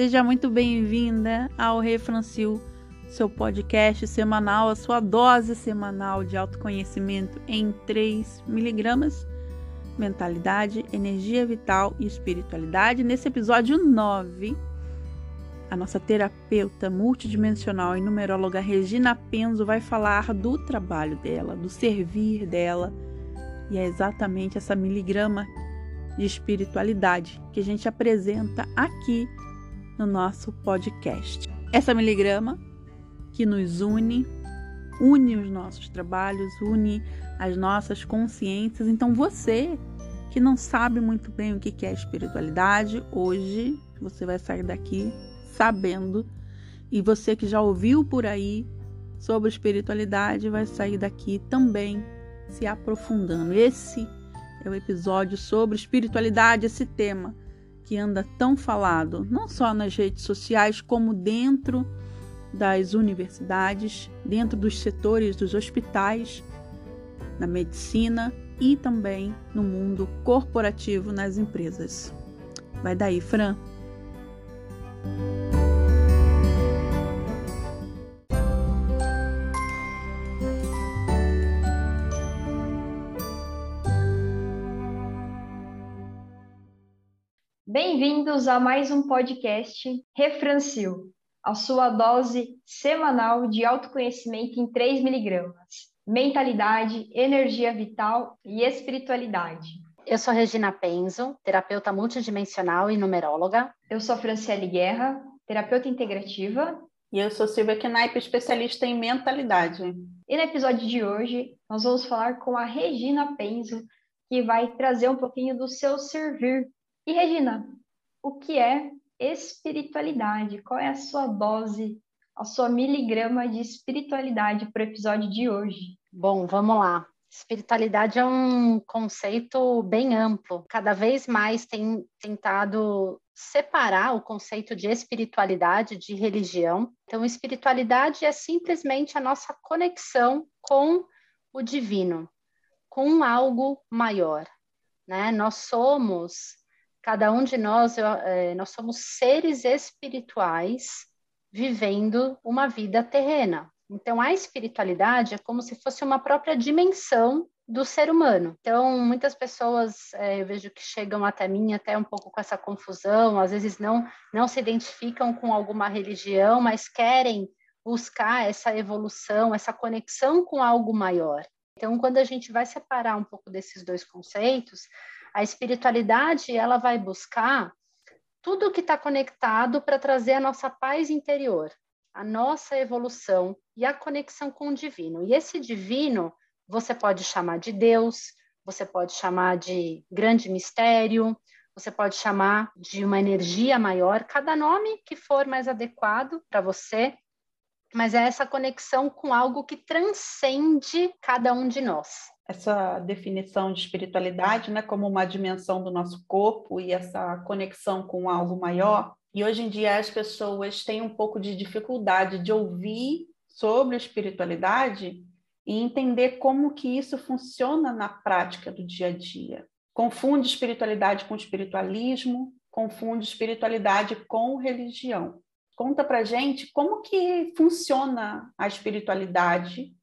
Seja muito bem-vinda ao Refrancil, seu podcast semanal, a sua dose semanal de autoconhecimento em 3 miligramas, mentalidade, energia vital e espiritualidade. Nesse episódio 9, a nossa terapeuta multidimensional e numeróloga Regina Penzo vai falar do trabalho dela, do servir dela, e é exatamente essa miligrama de espiritualidade que a gente apresenta aqui no nosso podcast. Essa miligrama que nos une, une os nossos trabalhos, une as nossas consciências. Então você que não sabe muito bem o que é espiritualidade, hoje você vai sair daqui sabendo. E você que já ouviu por aí sobre espiritualidade vai sair daqui também se aprofundando. Esse é o episódio sobre espiritualidade, esse tema que anda tão falado, não só nas redes sociais, como dentro das universidades, dentro dos setores dos hospitais, na medicina e também no mundo corporativo nas empresas. Vai daí, Fran. Bem-vindos a mais um podcast Refrancil, a sua dose semanal de autoconhecimento em 3 miligramas. Mentalidade, energia vital e espiritualidade. Eu sou Regina Penzo, terapeuta multidimensional e numeróloga. Eu sou Franciele Guerra, terapeuta integrativa. E eu sou Silvia Knaip, especialista em mentalidade. E no episódio de hoje, nós vamos falar com a Regina Penzo, que vai trazer um pouquinho do seu servir e Regina, o que é espiritualidade? Qual é a sua dose, a sua miligrama de espiritualidade para o episódio de hoje? Bom, vamos lá. Espiritualidade é um conceito bem amplo. Cada vez mais tem tentado separar o conceito de espiritualidade de religião. Então, espiritualidade é simplesmente a nossa conexão com o divino, com algo maior. Né? Nós somos Cada um de nós, é, nós somos seres espirituais vivendo uma vida terrena. Então, a espiritualidade é como se fosse uma própria dimensão do ser humano. Então, muitas pessoas é, eu vejo que chegam até mim até um pouco com essa confusão, às vezes não, não se identificam com alguma religião, mas querem buscar essa evolução, essa conexão com algo maior. Então, quando a gente vai separar um pouco desses dois conceitos, a espiritualidade, ela vai buscar tudo que está conectado para trazer a nossa paz interior, a nossa evolução e a conexão com o divino. E esse divino, você pode chamar de Deus, você pode chamar de grande mistério, você pode chamar de uma energia maior, cada nome que for mais adequado para você, mas é essa conexão com algo que transcende cada um de nós essa definição de espiritualidade, né, como uma dimensão do nosso corpo e essa conexão com algo maior. E hoje em dia as pessoas têm um pouco de dificuldade de ouvir sobre espiritualidade e entender como que isso funciona na prática do dia a dia. Confunde espiritualidade com espiritualismo, confunde espiritualidade com religião. Conta pra gente como que funciona a espiritualidade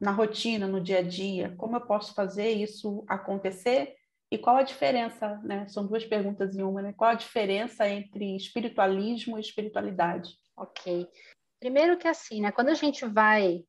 na rotina, no dia a dia? Como eu posso fazer isso acontecer? E qual a diferença, né? São duas perguntas em uma, né? Qual a diferença entre espiritualismo e espiritualidade? Ok. Primeiro que assim, né? Quando a gente vai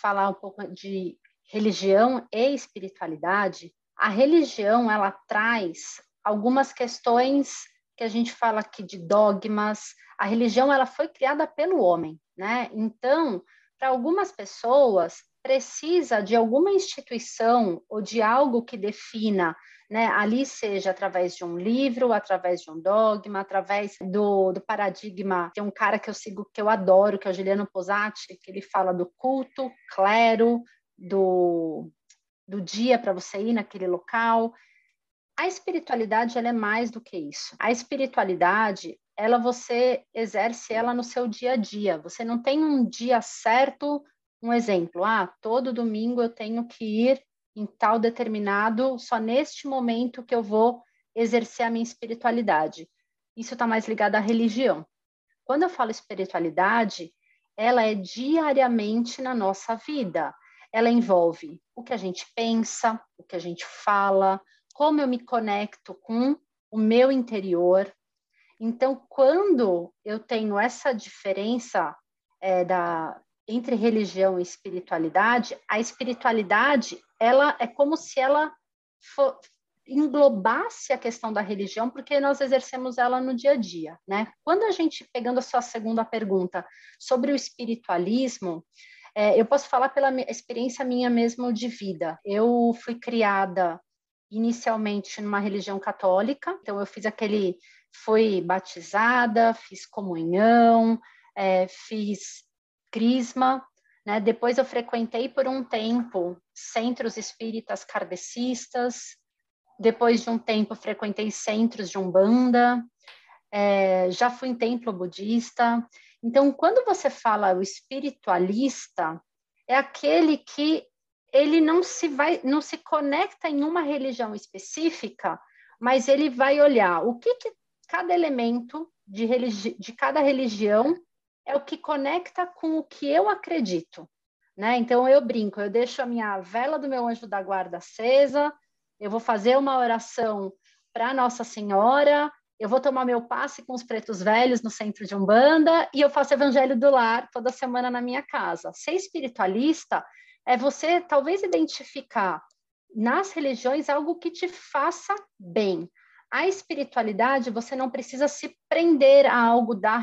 falar um pouco de religião e espiritualidade, a religião ela traz algumas questões que a gente fala aqui de dogmas. A religião ela foi criada pelo homem, né? Então, para algumas pessoas, precisa de alguma instituição ou de algo que defina, né, ali seja através de um livro, através de um dogma, através do, do paradigma. Tem um cara que eu sigo que eu adoro, que é o Juliano Posati, que ele fala do culto, clero, do, do dia para você ir naquele local. A espiritualidade ela é mais do que isso. A espiritualidade, ela você exerce ela no seu dia a dia. Você não tem um dia certo um exemplo, ah, todo domingo eu tenho que ir em tal determinado, só neste momento que eu vou exercer a minha espiritualidade. isso está mais ligado à religião. Quando eu falo espiritualidade, ela é diariamente na nossa vida. Ela envolve o que a gente pensa, o que a gente fala, como eu me conecto com o meu interior. Então, quando eu tenho essa diferença é, da, entre religião e espiritualidade, a espiritualidade ela é como se ela for, englobasse a questão da religião, porque nós exercemos ela no dia a dia, né? Quando a gente, pegando a sua segunda pergunta sobre o espiritualismo, é, eu posso falar pela experiência minha mesmo de vida. Eu fui criada inicialmente numa religião católica, então eu fiz aquele, fui batizada, fiz comunhão, é, fiz crisma, né? Depois eu frequentei por um tempo centros espíritas kardecistas, depois de um tempo, frequentei centros de umbanda, é, já fui em templo budista. Então, quando você fala o espiritualista, é aquele que ele não se vai, não se conecta em uma religião específica, mas ele vai olhar o que, que cada elemento de, religi de cada religião é o que conecta com o que eu acredito. Né? Então eu brinco, eu deixo a minha vela do meu anjo da guarda acesa, eu vou fazer uma oração para Nossa Senhora, eu vou tomar meu passe com os pretos velhos no centro de Umbanda e eu faço evangelho do lar toda semana na minha casa. Ser espiritualista é você talvez identificar nas religiões algo que te faça bem. A espiritualidade, você não precisa se prender a algo da,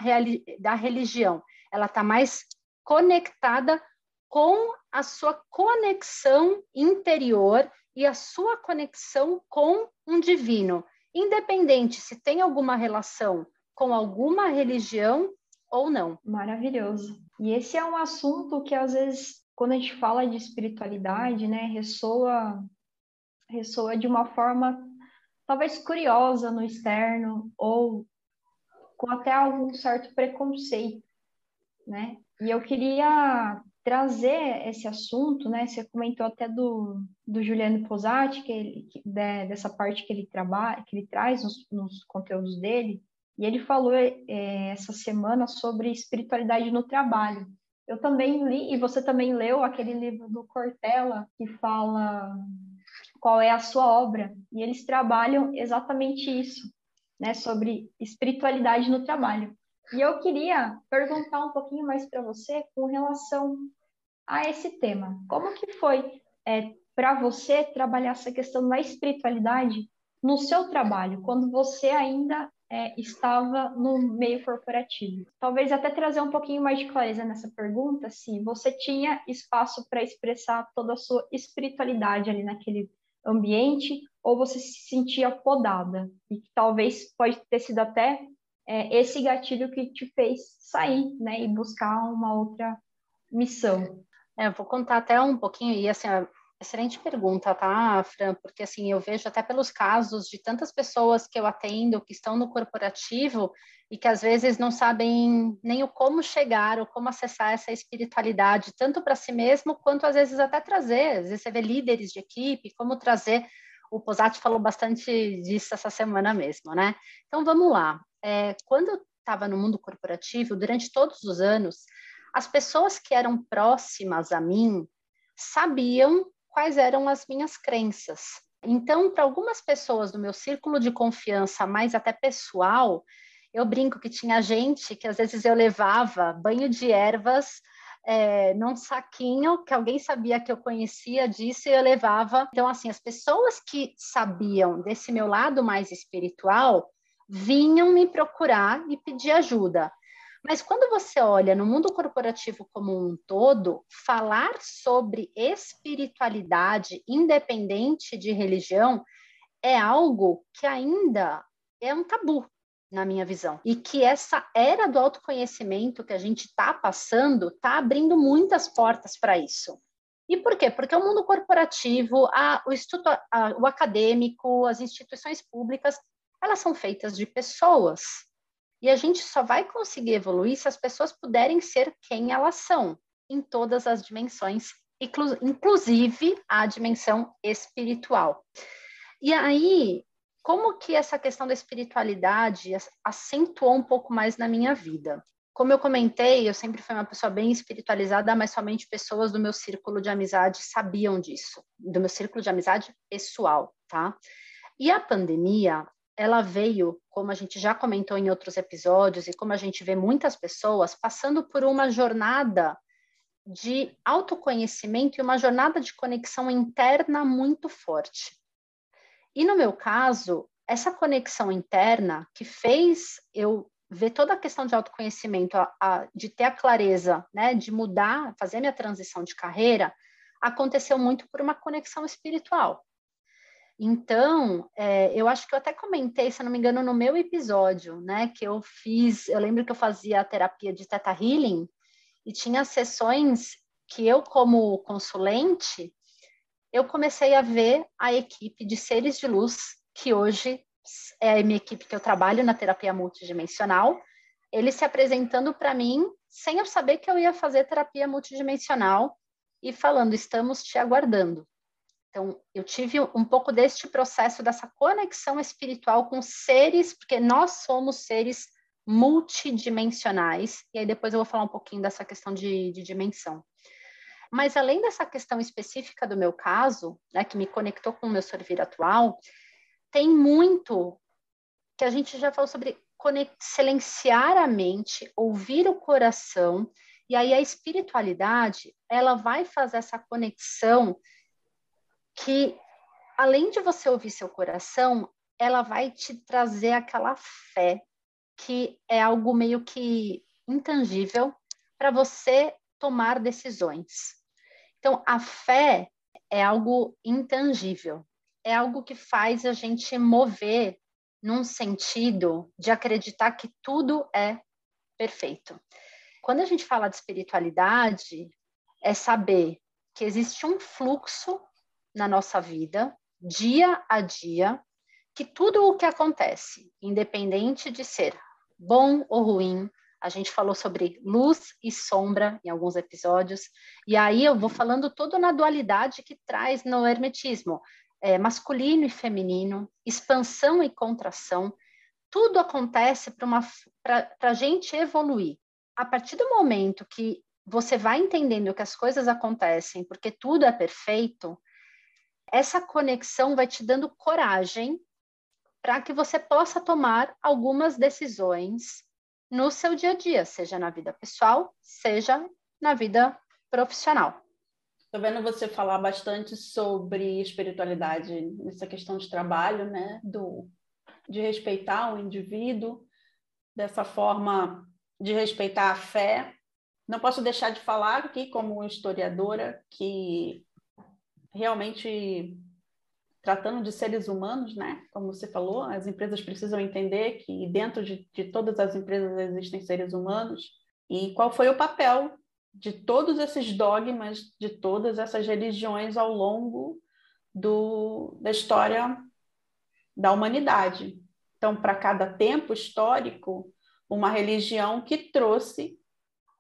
da religião. Ela está mais conectada com a sua conexão interior e a sua conexão com um divino, independente se tem alguma relação com alguma religião ou não. Maravilhoso. E esse é um assunto que às vezes quando a gente fala de espiritualidade, né, ressoa ressoa de uma forma talvez curiosa no externo ou com até algum certo preconceito, né? E eu queria trazer esse assunto, né? Você comentou até do, do Juliano Posati, que ele, que, de, dessa parte que ele trabalha, que ele traz nos, nos conteúdos dele, e ele falou é, essa semana sobre espiritualidade no trabalho. Eu também li, e você também leu aquele livro do Cortella, que fala qual é a sua obra, e eles trabalham exatamente isso, né, sobre espiritualidade no trabalho. E eu queria perguntar um pouquinho mais para você com relação a esse tema. Como que foi é, para você trabalhar essa questão da espiritualidade no seu trabalho, quando você ainda é, estava no meio corporativo? Talvez até trazer um pouquinho mais de clareza nessa pergunta, se você tinha espaço para expressar toda a sua espiritualidade ali naquele ambiente, ou você se sentia podada, e que talvez pode ter sido até é, esse gatilho que te fez sair, né, e buscar uma outra missão. É, eu vou contar até um pouquinho, e assim, excelente pergunta, tá, Fran? Porque assim, eu vejo até pelos casos de tantas pessoas que eu atendo que estão no corporativo e que às vezes não sabem nem o como chegar ou como acessar essa espiritualidade, tanto para si mesmo quanto às vezes até trazer. Às vezes você vê líderes de equipe, como trazer. O Posati falou bastante disso essa semana mesmo, né? Então vamos lá é, quando eu estava no mundo corporativo, durante todos os anos, as pessoas que eram próximas a mim sabiam quais eram as minhas crenças. Então, para algumas pessoas do meu círculo de confiança, mais até pessoal, eu brinco que tinha gente que às vezes eu levava banho de ervas é, num saquinho que alguém sabia que eu conhecia disso e eu levava. Então, assim, as pessoas que sabiam desse meu lado mais espiritual, vinham me procurar e pedir ajuda. Mas quando você olha no mundo corporativo como um todo, falar sobre espiritualidade independente de religião é algo que ainda é um tabu, na minha visão. E que essa era do autoconhecimento que a gente está passando está abrindo muitas portas para isso. E por quê? Porque o mundo corporativo, a, o, estudo, a, o acadêmico, as instituições públicas elas são feitas de pessoas. E a gente só vai conseguir evoluir se as pessoas puderem ser quem elas são, em todas as dimensões, inclusive a dimensão espiritual. E aí, como que essa questão da espiritualidade acentuou um pouco mais na minha vida? Como eu comentei, eu sempre fui uma pessoa bem espiritualizada, mas somente pessoas do meu círculo de amizade sabiam disso, do meu círculo de amizade pessoal, tá? E a pandemia, ela veio, como a gente já comentou em outros episódios, e como a gente vê muitas pessoas passando por uma jornada de autoconhecimento e uma jornada de conexão interna muito forte. E no meu caso, essa conexão interna que fez eu ver toda a questão de autoconhecimento, a, a, de ter a clareza, né, de mudar, fazer minha transição de carreira, aconteceu muito por uma conexão espiritual. Então, é, eu acho que eu até comentei, se não me engano, no meu episódio, né, que eu fiz, eu lembro que eu fazia a terapia de Theta Healing e tinha sessões que eu, como consulente, eu comecei a ver a equipe de seres de luz, que hoje é a minha equipe que eu trabalho na terapia multidimensional, eles se apresentando para mim sem eu saber que eu ia fazer terapia multidimensional e falando, estamos te aguardando. Então, eu tive um pouco deste processo, dessa conexão espiritual com seres, porque nós somos seres multidimensionais, e aí depois eu vou falar um pouquinho dessa questão de, de dimensão. Mas além dessa questão específica do meu caso, né, que me conectou com o meu servir atual, tem muito que a gente já falou sobre silenciar a mente, ouvir o coração, e aí a espiritualidade, ela vai fazer essa conexão que além de você ouvir seu coração, ela vai te trazer aquela fé que é algo meio que intangível para você tomar decisões. Então, a fé é algo intangível, é algo que faz a gente mover num sentido de acreditar que tudo é perfeito. Quando a gente fala de espiritualidade, é saber que existe um fluxo na nossa vida, dia a dia, que tudo o que acontece, independente de ser bom ou ruim, a gente falou sobre luz e sombra em alguns episódios, e aí eu vou falando tudo na dualidade que traz no hermetismo, é, masculino e feminino, expansão e contração, tudo acontece para a gente evoluir. A partir do momento que você vai entendendo que as coisas acontecem porque tudo é perfeito, essa conexão vai te dando coragem para que você possa tomar algumas decisões no seu dia a dia, seja na vida pessoal, seja na vida profissional. Estou vendo você falar bastante sobre espiritualidade nessa questão de trabalho, né? Do, de respeitar o indivíduo, dessa forma de respeitar a fé. Não posso deixar de falar aqui, como historiadora, que realmente tratando de seres humanos, né? Como você falou, as empresas precisam entender que dentro de, de todas as empresas existem seres humanos e qual foi o papel de todos esses dogmas, de todas essas religiões ao longo do, da história da humanidade. Então, para cada tempo histórico, uma religião que trouxe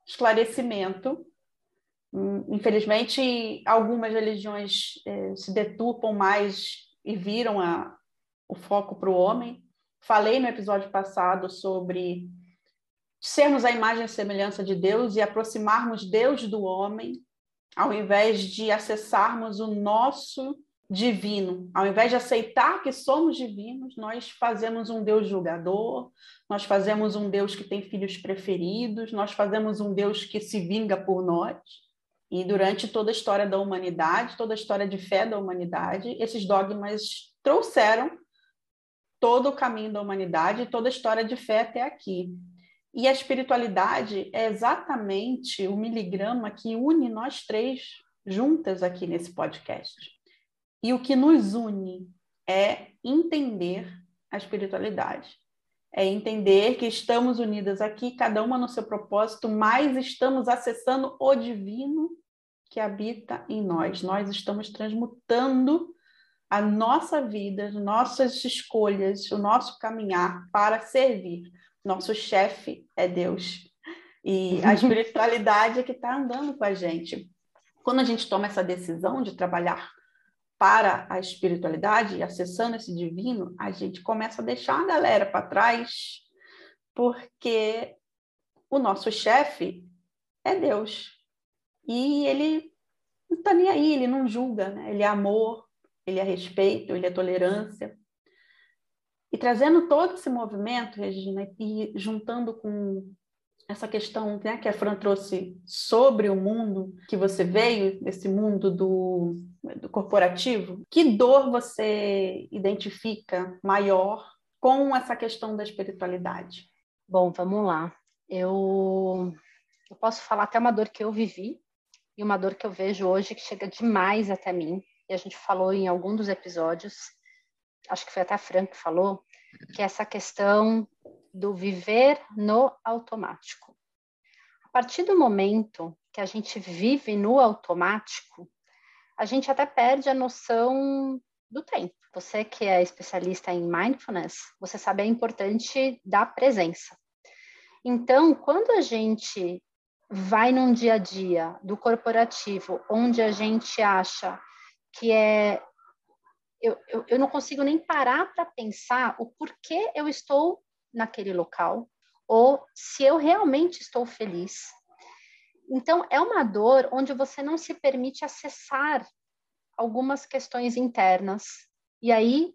esclarecimento infelizmente, algumas religiões eh, se deturpam mais e viram a, o foco para o homem. Falei no episódio passado sobre sermos a imagem e semelhança de Deus e aproximarmos Deus do homem, ao invés de acessarmos o nosso divino. Ao invés de aceitar que somos divinos, nós fazemos um Deus julgador, nós fazemos um Deus que tem filhos preferidos, nós fazemos um Deus que se vinga por nós. E durante toda a história da humanidade, toda a história de fé da humanidade, esses dogmas trouxeram todo o caminho da humanidade, toda a história de fé até aqui. E a espiritualidade é exatamente o miligrama que une nós três juntas aqui nesse podcast. E o que nos une é entender a espiritualidade. É entender que estamos unidas aqui, cada uma no seu propósito, mas estamos acessando o divino que habita em nós. Nós estamos transmutando a nossa vida, as nossas escolhas, o nosso caminhar para servir. Nosso chefe é Deus. E a espiritualidade é que está andando com a gente. Quando a gente toma essa decisão de trabalhar para a espiritualidade, acessando esse divino, a gente começa a deixar a galera para trás, porque o nosso chefe é Deus. E ele não está nem aí, ele não julga, né? ele é amor, ele é respeito, ele é tolerância. E trazendo todo esse movimento, Regina, e juntando com essa questão né, que a Fran trouxe sobre o mundo que você veio, esse mundo do, do corporativo, que dor você identifica maior com essa questão da espiritualidade? Bom, vamos lá. Eu, eu posso falar até uma dor que eu vivi e uma dor que eu vejo hoje que chega demais até mim. E a gente falou em algum dos episódios, acho que foi até a Fran que falou, que é essa questão do viver no automático. A partir do momento que a gente vive no automático, a gente até perde a noção do tempo. Você que é especialista em mindfulness, você sabe a importante da presença. Então, quando a gente vai num dia a dia do corporativo, onde a gente acha que é eu, eu, eu não consigo nem parar para pensar o porquê eu estou naquele local ou se eu realmente estou feliz. Então, é uma dor onde você não se permite acessar algumas questões internas. E aí,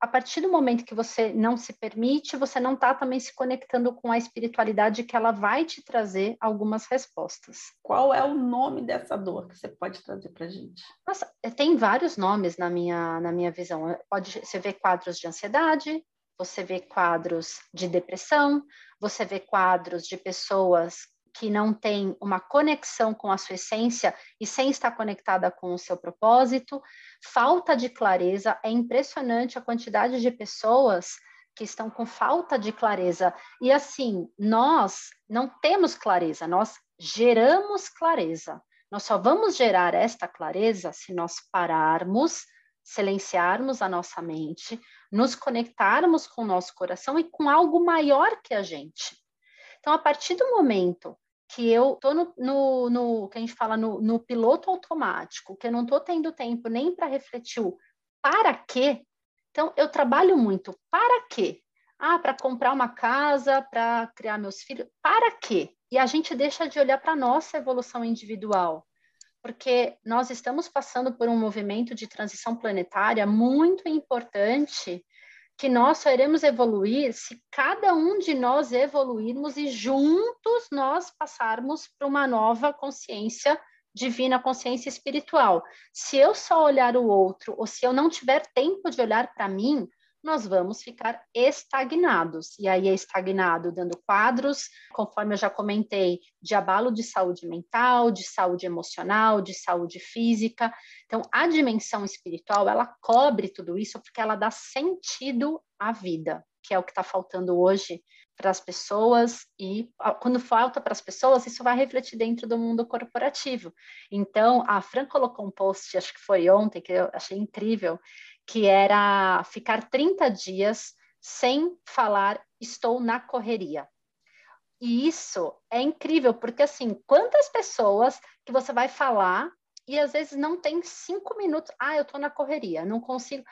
a partir do momento que você não se permite, você não está também se conectando com a espiritualidade que ela vai te trazer algumas respostas. Qual é o nome dessa dor que você pode trazer para gente? Nossa, tem vários nomes na minha, na minha visão. Pode, você vê quadros de ansiedade, você vê quadros de depressão, você vê quadros de pessoas que não tem uma conexão com a sua essência e sem estar conectada com o seu propósito, falta de clareza, é impressionante a quantidade de pessoas que estão com falta de clareza. E assim, nós não temos clareza, nós geramos clareza. Nós só vamos gerar esta clareza se nós pararmos, silenciarmos a nossa mente, nos conectarmos com o nosso coração e com algo maior que a gente. Então, a partir do momento que eu estou no, no, no, que a gente fala no, no piloto automático, que eu não estou tendo tempo nem para refletir o para quê, então eu trabalho muito. Para quê? Ah, para comprar uma casa, para criar meus filhos. Para quê? E a gente deixa de olhar para a nossa evolução individual, porque nós estamos passando por um movimento de transição planetária muito importante que nós só iremos evoluir se cada um de nós evoluirmos e juntos nós passarmos para uma nova consciência divina, consciência espiritual. Se eu só olhar o outro, ou se eu não tiver tempo de olhar para mim, nós vamos ficar estagnados. E aí é estagnado dando quadros, conforme eu já comentei, de abalo de saúde mental, de saúde emocional, de saúde física. Então, a dimensão espiritual, ela cobre tudo isso porque ela dá sentido à vida, que é o que está faltando hoje para as pessoas e quando falta para as pessoas, isso vai refletir dentro do mundo corporativo. Então, a Fran colocou um post, acho que foi ontem, que eu achei incrível, que era ficar 30 dias sem falar estou na correria. E isso é incrível, porque assim, quantas pessoas que você vai falar e às vezes não tem cinco minutos, ah, eu estou na correria, não consigo.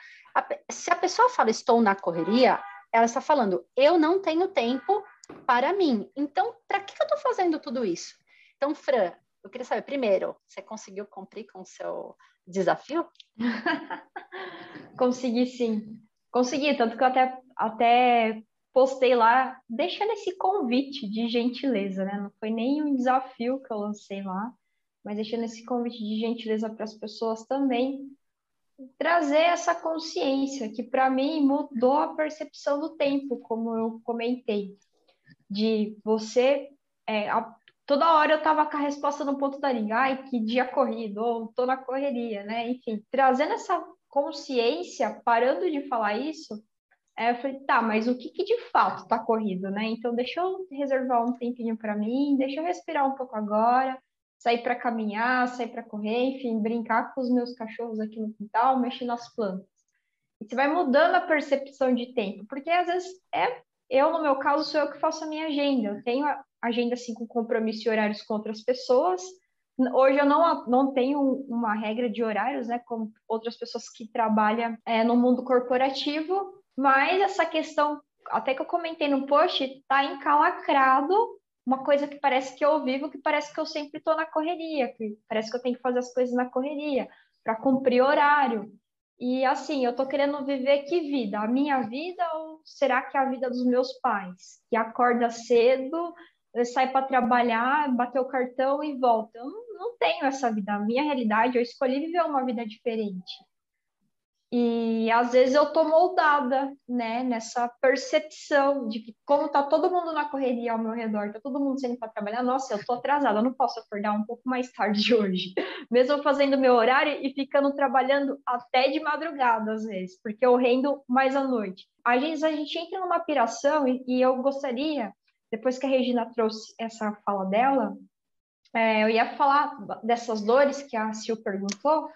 Se a pessoa fala estou na correria, ela está falando, eu não tenho tempo para mim. Então, para que eu estou fazendo tudo isso? Então, Fran, eu queria saber, primeiro, você conseguiu cumprir com o seu desafio? Consegui sim. Consegui, tanto que eu até, até postei lá, deixando esse convite de gentileza, né? Não foi nem um desafio que eu lancei lá, mas deixando esse convite de gentileza para as pessoas também trazer essa consciência que para mim mudou a percepção do tempo, como eu comentei, de você é, a, toda hora eu tava com a resposta no ponto da língua, ai, que dia corrido, ou tô na correria, né? Enfim, trazendo essa consciência, parando de falar isso, é, eu falei, tá, mas o que, que de fato tá corrido, né? Então, deixa eu reservar um tempinho para mim, deixa eu respirar um pouco agora, sair para caminhar, sair para correr, enfim, brincar com os meus cachorros aqui no quintal, mexer nas plantas. E você vai mudando a percepção de tempo, porque às vezes é eu, no meu caso, sou eu que faço a minha agenda. Eu tenho agenda assim com compromisso e horários com outras pessoas, Hoje eu não, não tenho uma regra de horários, né, como outras pessoas que trabalham é, no mundo corporativo, mas essa questão, até que eu comentei no post, está encalacrado uma coisa que parece que eu vivo, que parece que eu sempre estou na correria, que parece que eu tenho que fazer as coisas na correria para cumprir horário. E assim, eu tô querendo viver que vida? A minha vida ou será que é a vida dos meus pais? Que acorda cedo, sai para trabalhar, bater o cartão e volta. Eu não tenho essa vida. A minha realidade, eu escolhi viver uma vida diferente. E às vezes eu tô moldada, né, nessa percepção de que como tá todo mundo na correria ao meu redor, tá todo mundo saindo para trabalhar, nossa, eu tô atrasada, eu não posso acordar um pouco mais tarde de hoje, mesmo fazendo meu horário e ficando trabalhando até de madrugada às vezes, porque eu rendo mais à noite. Às vezes a gente entra numa piração e, e eu gostaria, depois que a Regina trouxe essa fala dela, é, eu ia falar dessas dores que a Sil perguntou,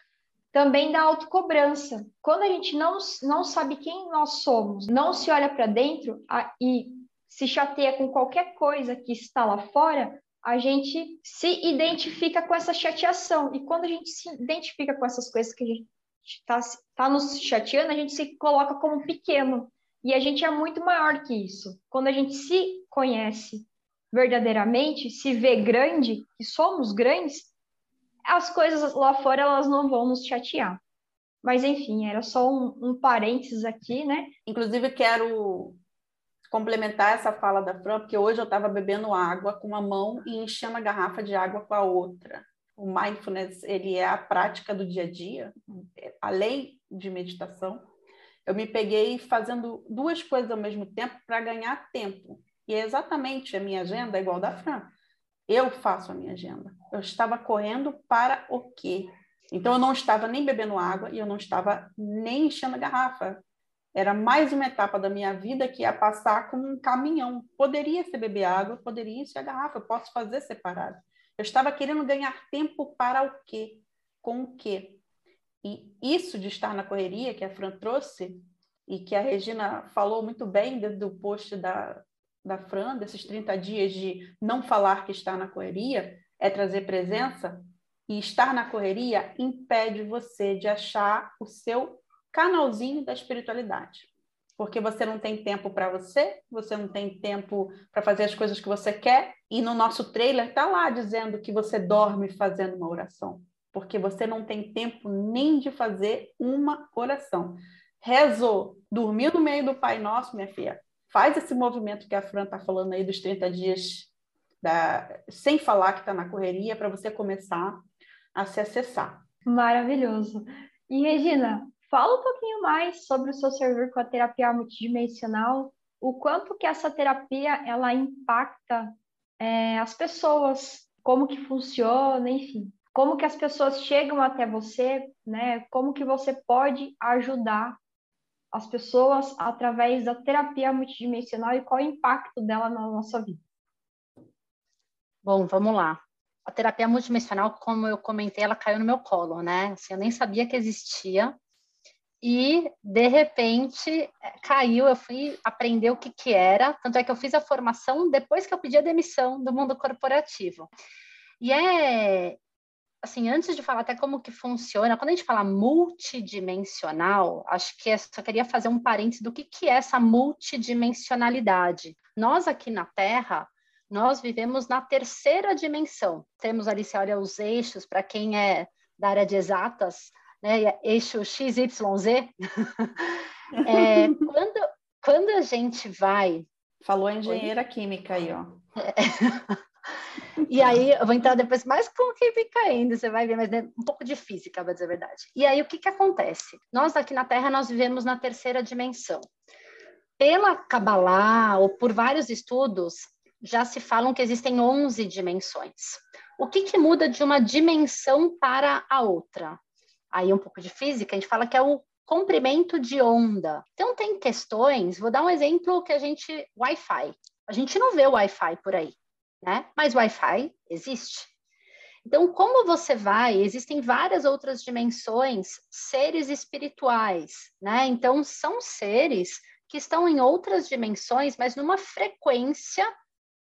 também da autocobrança. Quando a gente não, não sabe quem nós somos, não se olha para dentro a, e se chateia com qualquer coisa que está lá fora, a gente se identifica com essa chateação. E quando a gente se identifica com essas coisas que a gente está tá nos chateando, a gente se coloca como pequeno. E a gente é muito maior que isso. Quando a gente se conhece verdadeiramente, se vê grande, que somos grandes, as coisas lá fora elas não vão nos chatear. Mas enfim, era só um, um parênteses aqui, né? Inclusive quero complementar essa fala da Fran, porque hoje eu estava bebendo água com uma mão e enchendo a garrafa de água com a outra. O mindfulness, ele é a prática do dia a dia, além de meditação. Eu me peguei fazendo duas coisas ao mesmo tempo para ganhar tempo. E é exatamente a minha agenda igual da Fran. Eu faço a minha agenda. Eu estava correndo para o quê? Então eu não estava nem bebendo água e eu não estava nem enchendo a garrafa. Era mais uma etapa da minha vida que ia passar com um caminhão. Poderia ser beber água, poderia encher a garrafa, eu posso fazer separado. Eu estava querendo ganhar tempo para o quê? Com o quê? E isso de estar na correria que a Fran trouxe e que a Regina falou muito bem do post da, da Fran, desses 30 dias de não falar que está na correria, é trazer presença, e estar na correria impede você de achar o seu canalzinho da espiritualidade. Porque você não tem tempo para você, você não tem tempo para fazer as coisas que você quer, e no nosso trailer está lá dizendo que você dorme fazendo uma oração, porque você não tem tempo nem de fazer uma oração. Rezou, dormiu no meio do Pai Nosso, minha filha, faz esse movimento que a Fran está falando aí dos 30 dias, da, sem falar que está na correria, para você começar a se acessar. Maravilhoso. E Regina, fala um pouquinho mais sobre o seu servir com a terapia multidimensional, o quanto que essa terapia ela impacta é, as pessoas, como que funciona, enfim, como que as pessoas chegam até você, né? Como que você pode ajudar as pessoas através da terapia multidimensional e qual é o impacto dela na nossa vida? Bom, vamos lá. A terapia multidimensional, como eu comentei, ela caiu no meu colo, né? Assim, eu nem sabia que existia. E, de repente, caiu, eu fui aprender o que, que era. Tanto é que eu fiz a formação depois que eu pedi a demissão do mundo corporativo. E é assim, antes de falar até como que funciona, quando a gente fala multidimensional, acho que eu só queria fazer um parênteses do que, que é essa multidimensionalidade. Nós aqui na Terra, nós vivemos na terceira dimensão. Temos ali, se olha os eixos, para quem é da área de exatas, né, eixo XYZ. é, quando, quando a gente vai... Falou engenheira química aí, ó. E aí, eu vou entrar depois mais com o que fica ainda, você vai ver, mas é um pouco de física, para dizer a verdade. E aí, o que, que acontece? Nós aqui na Terra, nós vivemos na terceira dimensão. Pela Kabbalah, ou por vários estudos, já se falam que existem 11 dimensões. O que, que muda de uma dimensão para a outra? Aí, um pouco de física, a gente fala que é o comprimento de onda. Então, tem questões, vou dar um exemplo que a gente, Wi-Fi. A gente não vê Wi-Fi por aí né? Mas Wi-Fi existe. Então, como você vai? Existem várias outras dimensões, seres espirituais, né? Então, são seres que estão em outras dimensões, mas numa frequência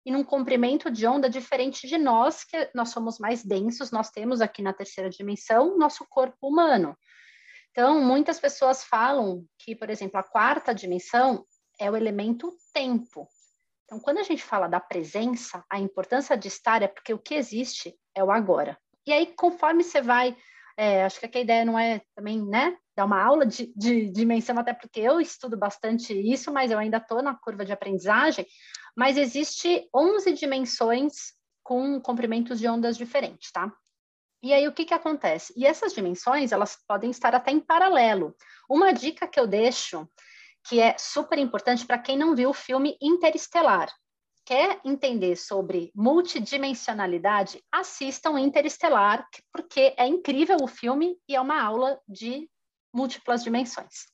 e num comprimento de onda diferente de nós, que nós somos mais densos, nós temos aqui na terceira dimensão nosso corpo humano. Então, muitas pessoas falam que, por exemplo, a quarta dimensão é o elemento tempo. Então, quando a gente fala da presença, a importância de estar é porque o que existe é o agora. E aí, conforme você vai, é, acho que a ideia não é também, né, dar uma aula de, de dimensão, até porque eu estudo bastante isso, mas eu ainda estou na curva de aprendizagem, mas existe 11 dimensões com comprimentos de ondas diferentes, tá? E aí o que que acontece? E essas dimensões, elas podem estar até em paralelo. Uma dica que eu deixo, que é super importante para quem não viu o filme Interestelar, quer entender sobre multidimensionalidade, assistam Interestelar, porque é incrível o filme e é uma aula de múltiplas dimensões.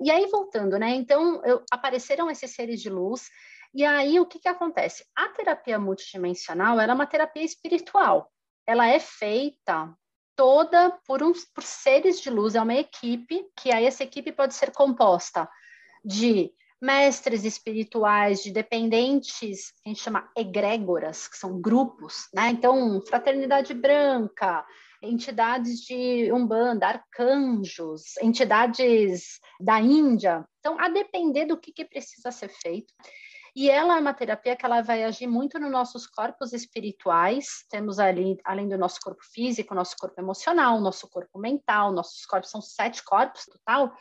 E aí, voltando, né? Então, eu, apareceram esses seres de luz, e aí, o que, que acontece? A terapia multidimensional é uma terapia espiritual. Ela é feita toda por, uns, por seres de luz, é uma equipe, que aí essa equipe pode ser composta de mestres espirituais, de dependentes, que a gente chama egrégoras, que são grupos, né? Então, fraternidade branca, entidades de Umbanda, arcanjos, entidades da Índia. Então, a depender do que, que precisa ser feito. E ela é uma terapia que ela vai agir muito nos nossos corpos espirituais. Temos ali, além do nosso corpo físico, nosso corpo emocional, nosso corpo mental, nossos corpos são sete corpos total.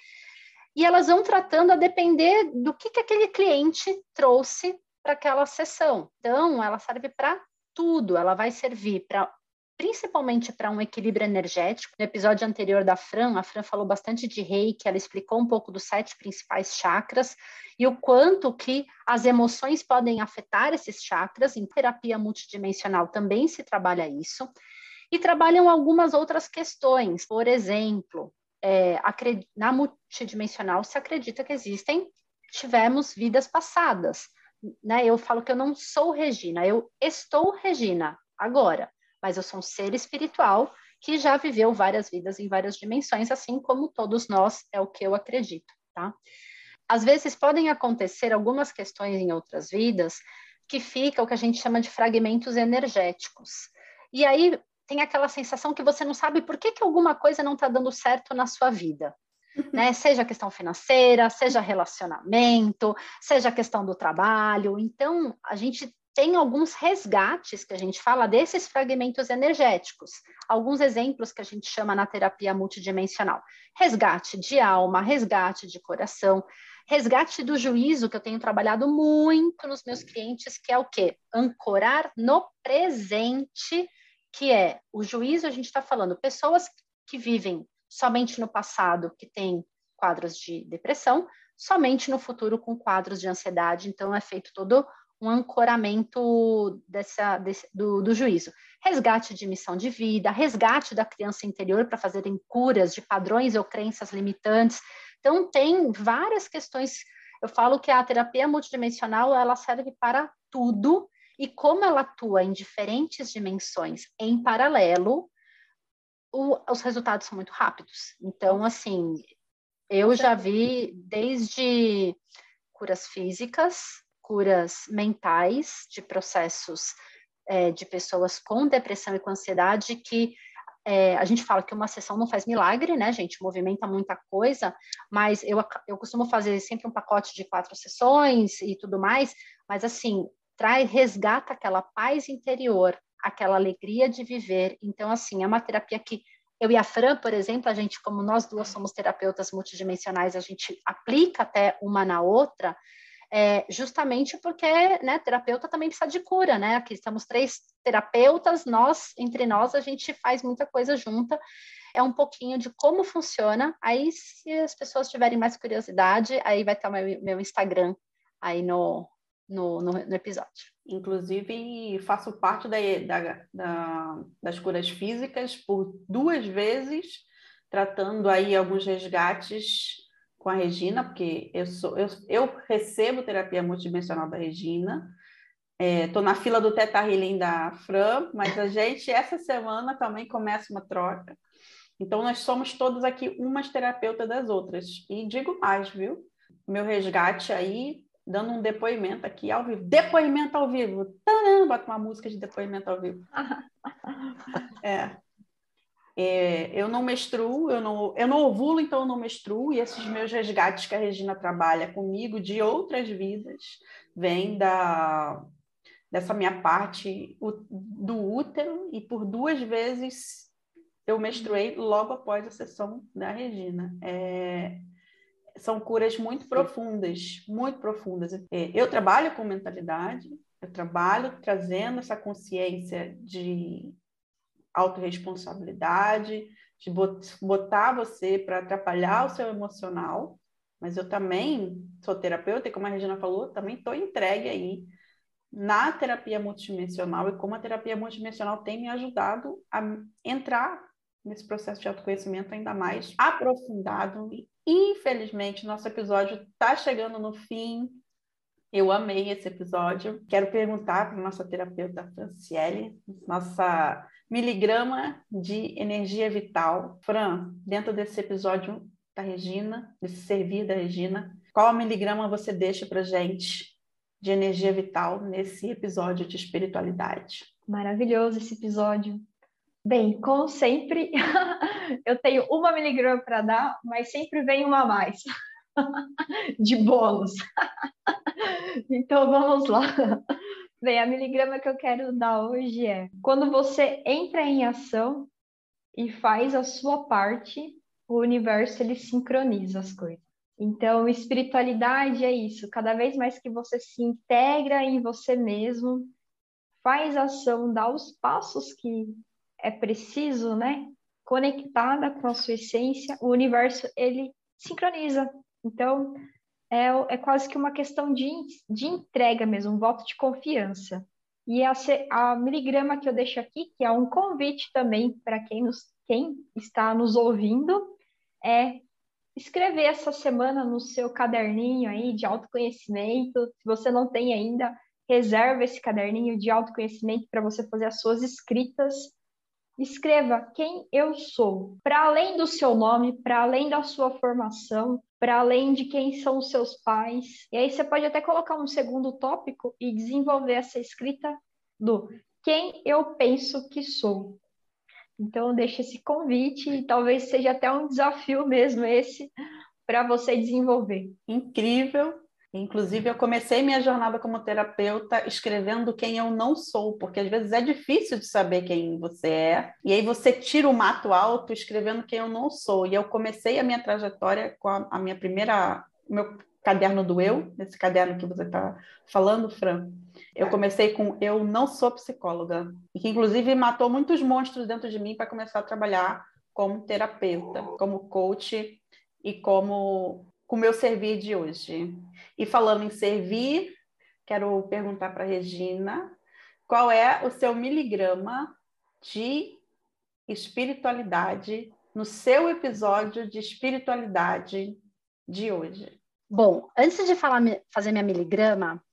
E elas vão tratando a depender do que, que aquele cliente trouxe para aquela sessão. Então, ela serve para tudo. Ela vai servir para principalmente para um equilíbrio energético. No episódio anterior da Fran, a Fran falou bastante de reiki, ela explicou um pouco dos sete principais chakras e o quanto que as emoções podem afetar esses chakras. Em terapia multidimensional também se trabalha isso. E trabalham algumas outras questões, por exemplo, é, na multidimensional se acredita que existem, tivemos vidas passadas. Né? Eu falo que eu não sou Regina, eu estou Regina agora mas eu sou um ser espiritual que já viveu várias vidas em várias dimensões, assim como todos nós, é o que eu acredito, tá? Às vezes podem acontecer algumas questões em outras vidas que fica o que a gente chama de fragmentos energéticos. E aí tem aquela sensação que você não sabe por que, que alguma coisa não está dando certo na sua vida. Né? Seja questão financeira, seja relacionamento, seja questão do trabalho. Então, a gente tem alguns resgates que a gente fala desses fragmentos energéticos. Alguns exemplos que a gente chama na terapia multidimensional: resgate de alma, resgate de coração, resgate do juízo, que eu tenho trabalhado muito nos meus clientes, que é o quê? Ancorar no presente, que é o juízo, a gente está falando, pessoas que vivem somente no passado, que têm quadros de depressão, somente no futuro com quadros de ansiedade, então é feito todo um ancoramento dessa, desse, do, do juízo. Resgate de missão de vida, resgate da criança interior para fazerem curas de padrões ou crenças limitantes. Então, tem várias questões. Eu falo que a terapia multidimensional ela serve para tudo, e como ela atua em diferentes dimensões em paralelo, o, os resultados são muito rápidos. Então, assim, eu já vi desde curas físicas, curas mentais de processos é, de pessoas com depressão e com ansiedade que é, a gente fala que uma sessão não faz milagre, né, gente? Movimenta muita coisa, mas eu, eu costumo fazer sempre um pacote de quatro sessões e tudo mais, mas assim, traz, resgata aquela paz interior, aquela alegria de viver. Então, assim, é uma terapia que eu e a Fran, por exemplo, a gente, como nós duas somos terapeutas multidimensionais, a gente aplica até uma na outra, é, justamente porque né, terapeuta também precisa de cura, né? Aqui estamos três terapeutas, nós, entre nós, a gente faz muita coisa junta. É um pouquinho de como funciona. Aí, se as pessoas tiverem mais curiosidade, aí vai estar meu, meu Instagram aí no, no, no, no, episódio. Inclusive, faço parte da, da, da, das curas físicas por duas vezes, tratando aí alguns resgates com a Regina, porque eu, sou, eu, eu recebo terapia multidimensional da Regina, estou é, na fila do Teta Healing da Fran, mas a gente, essa semana, também começa uma troca. Então, nós somos todos aqui umas terapeutas das outras. E digo mais, viu? Meu resgate aí dando um depoimento aqui ao vivo. Depoimento ao vivo. Tadã, bota uma música de depoimento ao vivo. é. É, eu não menstruo, eu não, eu não ovulo, então eu não menstruo, e esses meus resgates que a Regina trabalha comigo de outras vidas vêm da, dessa minha parte do útero, e por duas vezes eu menstruei logo após a sessão da Regina. É, são curas muito profundas, muito profundas. É, eu trabalho com mentalidade, eu trabalho trazendo essa consciência de autorresponsabilidade, de botar você para atrapalhar o seu emocional, mas eu também sou terapeuta e, como a Regina falou, também estou entregue aí na terapia multidimensional e como a terapia multidimensional tem me ajudado a entrar nesse processo de autoconhecimento ainda mais aprofundado. E, infelizmente, nosso episódio está chegando no fim. Eu amei esse episódio. Quero perguntar para nossa terapeuta Franciele, nossa miligrama de energia vital. Fran, dentro desse episódio da Regina, desse servir da Regina, qual miligrama você deixa para gente de energia vital nesse episódio de espiritualidade? Maravilhoso esse episódio. Bem, como sempre, eu tenho uma miligrama para dar, mas sempre vem uma a mais de bônus. então vamos lá. Bem, a miligrama que eu quero dar hoje é: quando você entra em ação e faz a sua parte, o universo ele sincroniza as coisas. Então, espiritualidade é isso. Cada vez mais que você se integra em você mesmo, faz ação, dá os passos que é preciso, né? Conectada com a sua essência, o universo ele sincroniza. Então, é, é quase que uma questão de, de entrega mesmo, um voto de confiança. E a, a miligrama que eu deixo aqui, que é um convite também para quem, nos, quem está nos ouvindo, é escrever essa semana no seu caderninho aí de autoconhecimento. Se você não tem ainda, reserva esse caderninho de autoconhecimento para você fazer as suas escritas. Escreva quem eu sou, para além do seu nome, para além da sua formação, para além de quem são os seus pais. E aí você pode até colocar um segundo tópico e desenvolver essa escrita do quem eu penso que sou. Então, deixa esse convite e talvez seja até um desafio mesmo esse para você desenvolver. Incrível. Inclusive, eu comecei minha jornada como terapeuta escrevendo quem eu não sou, porque às vezes é difícil de saber quem você é. E aí você tira o mato alto escrevendo quem eu não sou. E eu comecei a minha trajetória com a, a minha primeira, meu caderno do eu, esse caderno que você está falando, Fran. Eu comecei com eu não sou psicóloga, e que inclusive matou muitos monstros dentro de mim para começar a trabalhar como terapeuta, como coach e como com o meu servir de hoje. E falando em servir, quero perguntar para Regina qual é o seu miligrama de espiritualidade no seu episódio de espiritualidade de hoje. Bom, antes de falar, fazer minha miligrama,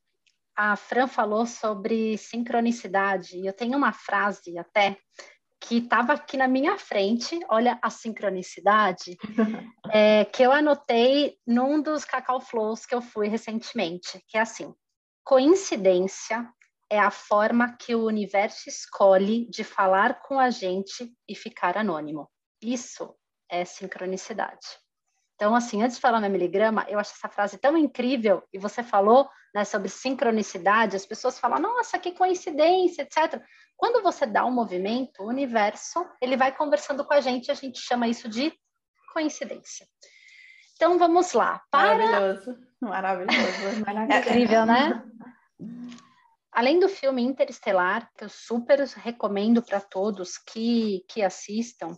a Fran falou sobre sincronicidade, eu tenho uma frase até que estava aqui na minha frente, olha a sincronicidade, é, que eu anotei num dos Cacau Flows que eu fui recentemente, que é assim: coincidência é a forma que o universo escolhe de falar com a gente e ficar anônimo. Isso é sincronicidade. Então, assim, antes de falar na miligrama, eu acho essa frase tão incrível, e você falou né, sobre sincronicidade, as pessoas falam, nossa, que coincidência, etc. Quando você dá um movimento, o universo, ele vai conversando com a gente, a gente chama isso de coincidência. Então vamos lá. Para... Maravilhoso, maravilhoso. maravilhoso. Incrível, né? Além do filme Interestelar, que eu super recomendo para todos que, que assistam,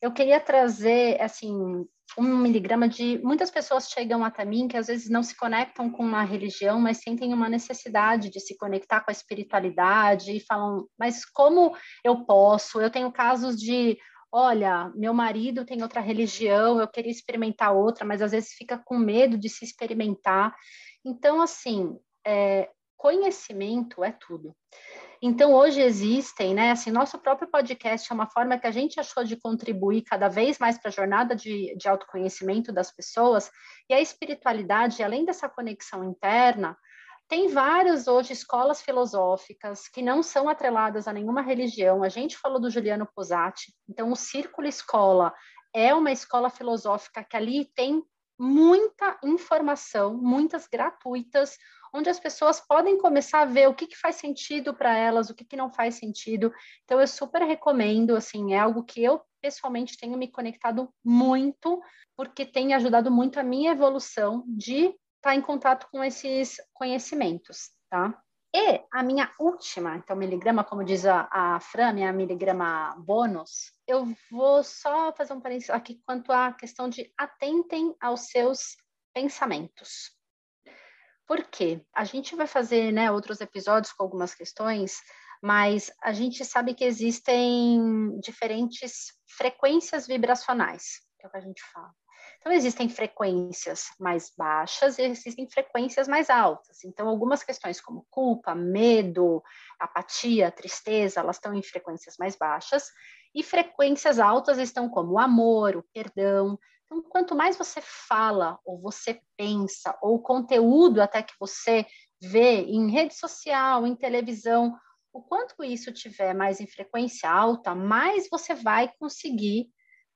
eu queria trazer, assim, um miligrama de muitas pessoas chegam até mim que às vezes não se conectam com uma religião, mas sentem uma necessidade de se conectar com a espiritualidade e falam, mas como eu posso? Eu tenho casos de, olha, meu marido tem outra religião, eu queria experimentar outra, mas às vezes fica com medo de se experimentar. Então, assim, é, conhecimento é tudo. Então, hoje existem, né? Assim, nosso próprio podcast é uma forma que a gente achou de contribuir cada vez mais para a jornada de, de autoconhecimento das pessoas. E a espiritualidade, além dessa conexão interna, tem várias hoje escolas filosóficas que não são atreladas a nenhuma religião. A gente falou do Juliano Posati, então o Círculo Escola é uma escola filosófica que ali tem muita informação, muitas gratuitas, onde as pessoas podem começar a ver o que, que faz sentido para elas, o que, que não faz sentido. Então, eu super recomendo, assim, é algo que eu pessoalmente tenho me conectado muito, porque tem ajudado muito a minha evolução de estar tá em contato com esses conhecimentos, tá? E a minha última, então, miligrama, como diz a, a Fran, minha miligrama bônus, eu vou só fazer um parênteses aqui quanto à questão de atentem aos seus pensamentos. Por quê? A gente vai fazer né, outros episódios com algumas questões, mas a gente sabe que existem diferentes frequências vibracionais, que é o que a gente fala. Então, existem frequências mais baixas e existem frequências mais altas. Então, algumas questões como culpa, medo, apatia, tristeza, elas estão em frequências mais baixas, e frequências altas estão como o amor, o perdão, então, quanto mais você fala, ou você pensa, ou o conteúdo até que você vê em rede social, em televisão, o quanto isso tiver mais em frequência alta, mais você vai conseguir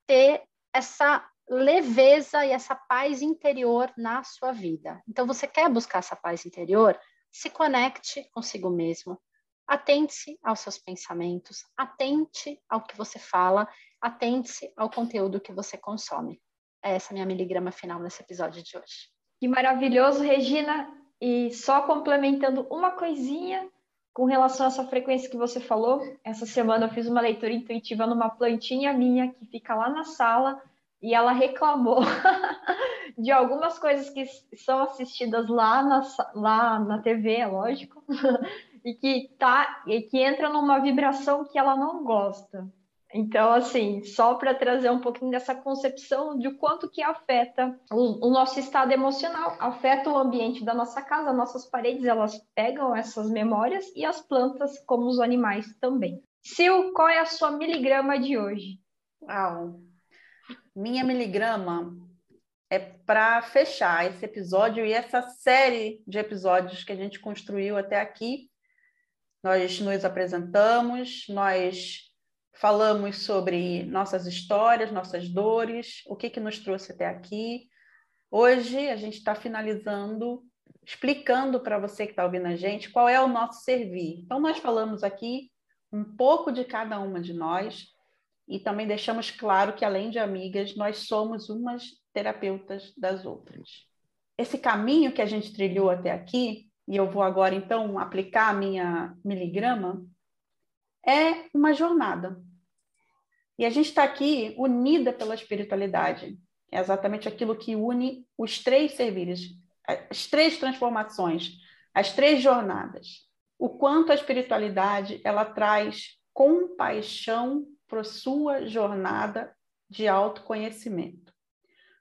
ter essa leveza e essa paz interior na sua vida. Então, você quer buscar essa paz interior? Se conecte consigo mesmo. Atente-se aos seus pensamentos, atente ao que você fala, atente-se ao conteúdo que você consome é essa minha miligrama final nesse episódio de hoje. Que maravilhoso, Regina! E só complementando uma coisinha com relação a essa frequência que você falou, essa semana eu fiz uma leitura intuitiva numa plantinha minha que fica lá na sala e ela reclamou de algumas coisas que são assistidas lá na, lá na TV, é lógico, e que tá e que entra numa vibração que ela não gosta. Então, assim, só para trazer um pouquinho dessa concepção de quanto que afeta o, o, nosso estado emocional, afeta o ambiente da nossa casa, nossas paredes, elas pegam essas memórias e as plantas, como os animais também. Sil, qual é a sua miligrama de hoje? Uau! Minha miligrama é para fechar esse episódio e essa série de episódios que a gente construiu até aqui. Nós nos apresentamos, nós falamos sobre nossas histórias, nossas dores, o que, que nos trouxe até aqui. Hoje a gente está finalizando, explicando para você que está ouvindo a gente qual é o nosso servir. Então, nós falamos aqui um pouco de cada uma de nós e também deixamos claro que, além de amigas, nós somos umas terapeutas das outras. Esse caminho que a gente trilhou até aqui, e eu vou agora então aplicar a minha miligrama, é uma jornada. E a gente está aqui unida pela espiritualidade. É exatamente aquilo que une os três servires, as três transformações, as três jornadas. O quanto a espiritualidade ela traz compaixão para sua jornada de autoconhecimento.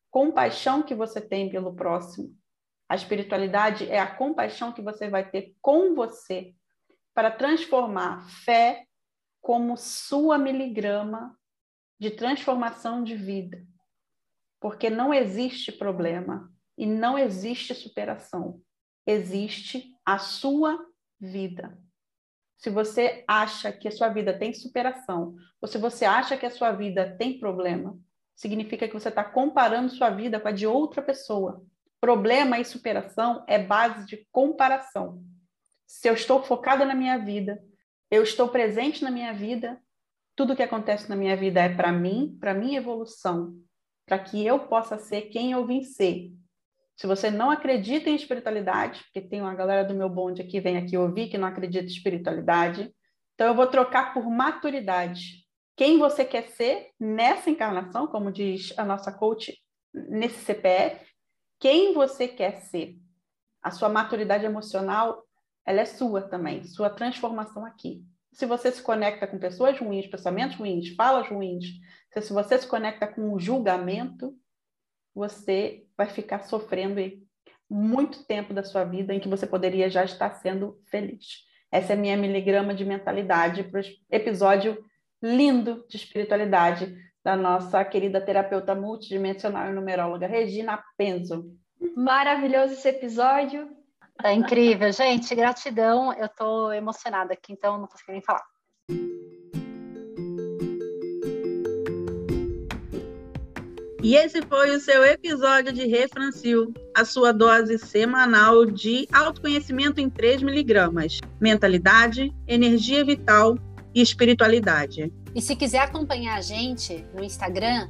Compaixão que você tem pelo próximo. A espiritualidade é a compaixão que você vai ter com você para transformar fé, como sua miligrama de transformação de vida. Porque não existe problema e não existe superação. Existe a sua vida. Se você acha que a sua vida tem superação, ou se você acha que a sua vida tem problema, significa que você está comparando sua vida com a de outra pessoa. Problema e superação é base de comparação. Se eu estou focada na minha vida, eu estou presente na minha vida, tudo que acontece na minha vida é para mim, para minha evolução, para que eu possa ser quem eu vim ser. Se você não acredita em espiritualidade, porque tem uma galera do meu bonde aqui vem aqui ouvir que não acredita em espiritualidade, então eu vou trocar por maturidade. Quem você quer ser nessa encarnação, como diz a nossa coach nesse CPF, quem você quer ser. A sua maturidade emocional ela é sua também, sua transformação aqui. Se você se conecta com pessoas ruins, pensamentos ruins, falas ruins, se você se conecta com o julgamento, você vai ficar sofrendo muito tempo da sua vida em que você poderia já estar sendo feliz. Essa é a minha miligrama de mentalidade para o episódio lindo de espiritualidade da nossa querida terapeuta multidimensional e numeróloga Regina Penzo. Maravilhoso esse episódio. É incrível, gente. Gratidão. Eu estou emocionada aqui, então não consigo nem falar. E esse foi o seu episódio de Refrancil, a sua dose semanal de autoconhecimento em 3 miligramas, mentalidade, energia vital e espiritualidade. E se quiser acompanhar a gente no Instagram,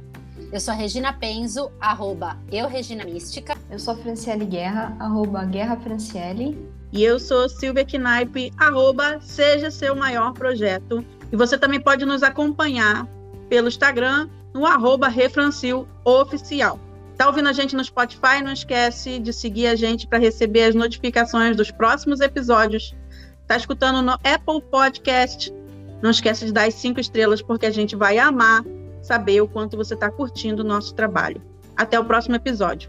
eu sou a Regina Penzo, arroba eu Regina Mística. Eu sou a Franciele Guerra, arroba Guerra Franciele. E eu sou Silvia Knaip, arroba Seja Seu Maior Projeto. E você também pode nos acompanhar pelo Instagram, no arroba Refrancil Oficial. Tá ouvindo a gente no Spotify? Não esquece de seguir a gente para receber as notificações dos próximos episódios. Tá escutando no Apple Podcast? Não esquece de dar as cinco estrelas, porque a gente vai amar saber o quanto você está curtindo o nosso trabalho. Até o próximo episódio.